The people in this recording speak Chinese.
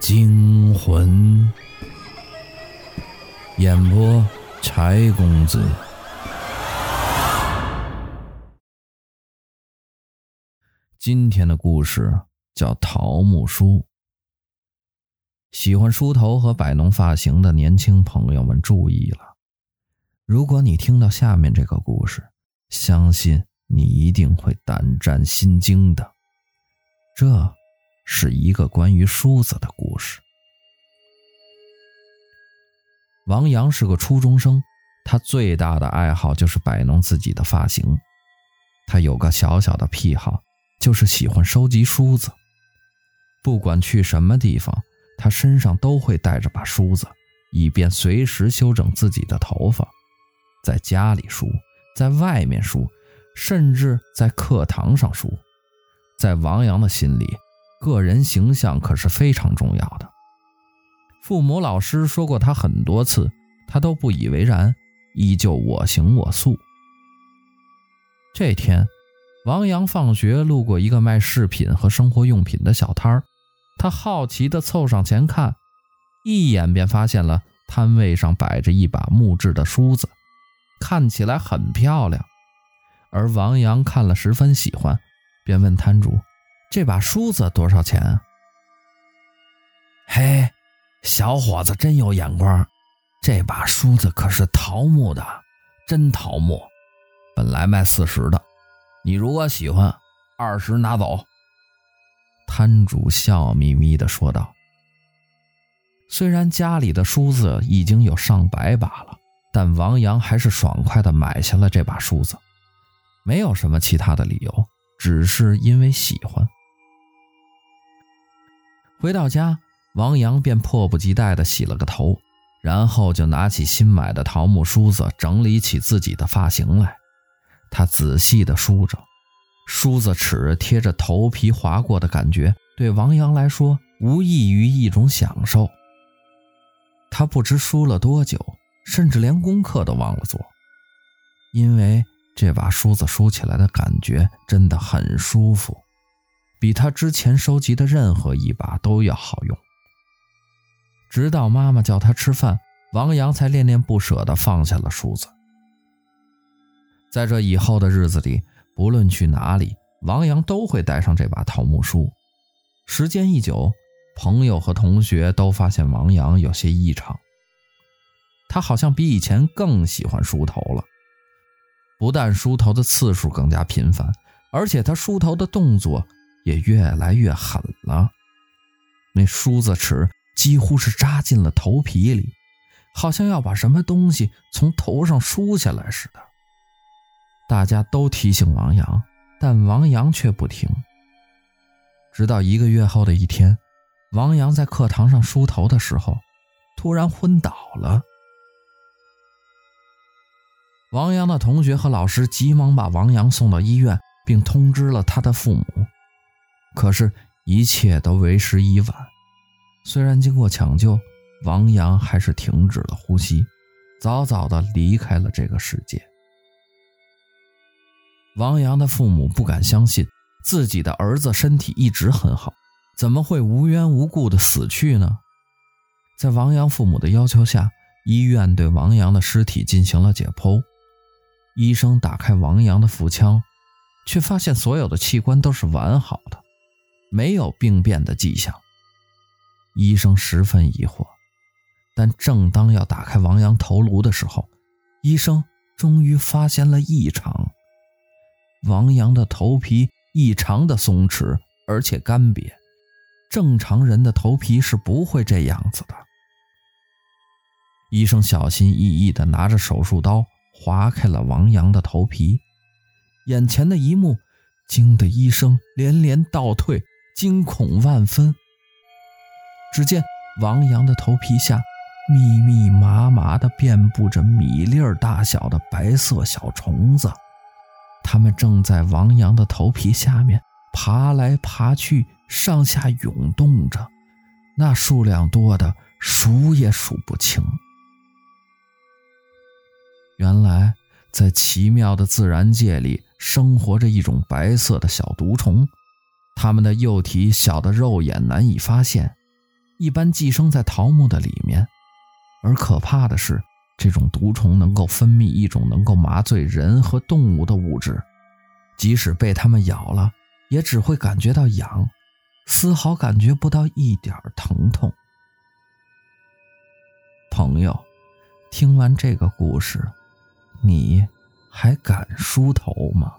惊魂。演播：柴公子。今天的故事叫《桃木梳》。喜欢梳头和摆弄发型的年轻朋友们注意了，如果你听到下面这个故事，相信你一定会胆战心惊的。这是一个关于梳子的故事。王阳是个初中生，他最大的爱好就是摆弄自己的发型。他有个小小的癖好，就是喜欢收集梳子。不管去什么地方，他身上都会带着把梳子，以便随时修整自己的头发。在家里梳，在外面梳，甚至在课堂上梳。在王阳的心里，个人形象可是非常重要的。父母、老师说过他很多次，他都不以为然，依旧我行我素。这天，王阳放学路过一个卖饰品和生活用品的小摊儿，他好奇地凑上前看，一眼便发现了摊位上摆着一把木质的梳子，看起来很漂亮，而王阳看了十分喜欢。便问摊主：“这把梳子多少钱？”嘿，小伙子真有眼光，这把梳子可是桃木的，真桃木，本来卖四十的，你如果喜欢，二十拿走。”摊主笑眯眯地说道。虽然家里的梳子已经有上百把了，但王阳还是爽快地买下了这把梳子，没有什么其他的理由。只是因为喜欢。回到家，王阳便迫不及待地洗了个头，然后就拿起新买的桃木梳子，整理起自己的发型来。他仔细地梳着，梳子齿贴着头皮划过的感觉，对王阳来说无异于一种享受。他不知梳了多久，甚至连功课都忘了做，因为。这把梳子梳起来的感觉真的很舒服，比他之前收集的任何一把都要好用。直到妈妈叫他吃饭，王阳才恋恋不舍地放下了梳子。在这以后的日子里，不论去哪里，王阳都会带上这把桃木梳。时间一久，朋友和同学都发现王阳有些异常，他好像比以前更喜欢梳头了。不但梳头的次数更加频繁，而且他梳头的动作也越来越狠了。那梳子齿几乎是扎进了头皮里，好像要把什么东西从头上梳下来似的。大家都提醒王阳，但王阳却不听。直到一个月后的一天，王阳在课堂上梳头的时候，突然昏倒了。王阳的同学和老师急忙把王阳送到医院，并通知了他的父母。可是，一切都为时已晚。虽然经过抢救，王阳还是停止了呼吸，早早地离开了这个世界。王阳的父母不敢相信自己的儿子身体一直很好，怎么会无缘无故地死去呢？在王阳父母的要求下，医院对王阳的尸体进行了解剖。医生打开王阳的腹腔，却发现所有的器官都是完好的，没有病变的迹象。医生十分疑惑，但正当要打开王阳头颅的时候，医生终于发现了异常。王阳的头皮异常的松弛，而且干瘪，正常人的头皮是不会这样子的。医生小心翼翼地拿着手术刀。划开了王阳的头皮，眼前的一幕惊得医生连连倒退，惊恐万分。只见王阳的头皮下密密麻麻地遍布着米粒儿大小的白色小虫子，它们正在王阳的头皮下面爬来爬去，上下涌动着，那数量多得数也数不清。原来，在奇妙的自然界里，生活着一种白色的小毒虫，它们的幼体小的肉眼难以发现，一般寄生在桃木的里面。而可怕的是，这种毒虫能够分泌一种能够麻醉人和动物的物质，即使被它们咬了，也只会感觉到痒，丝毫感觉不到一点疼痛。朋友，听完这个故事，你还敢梳头吗？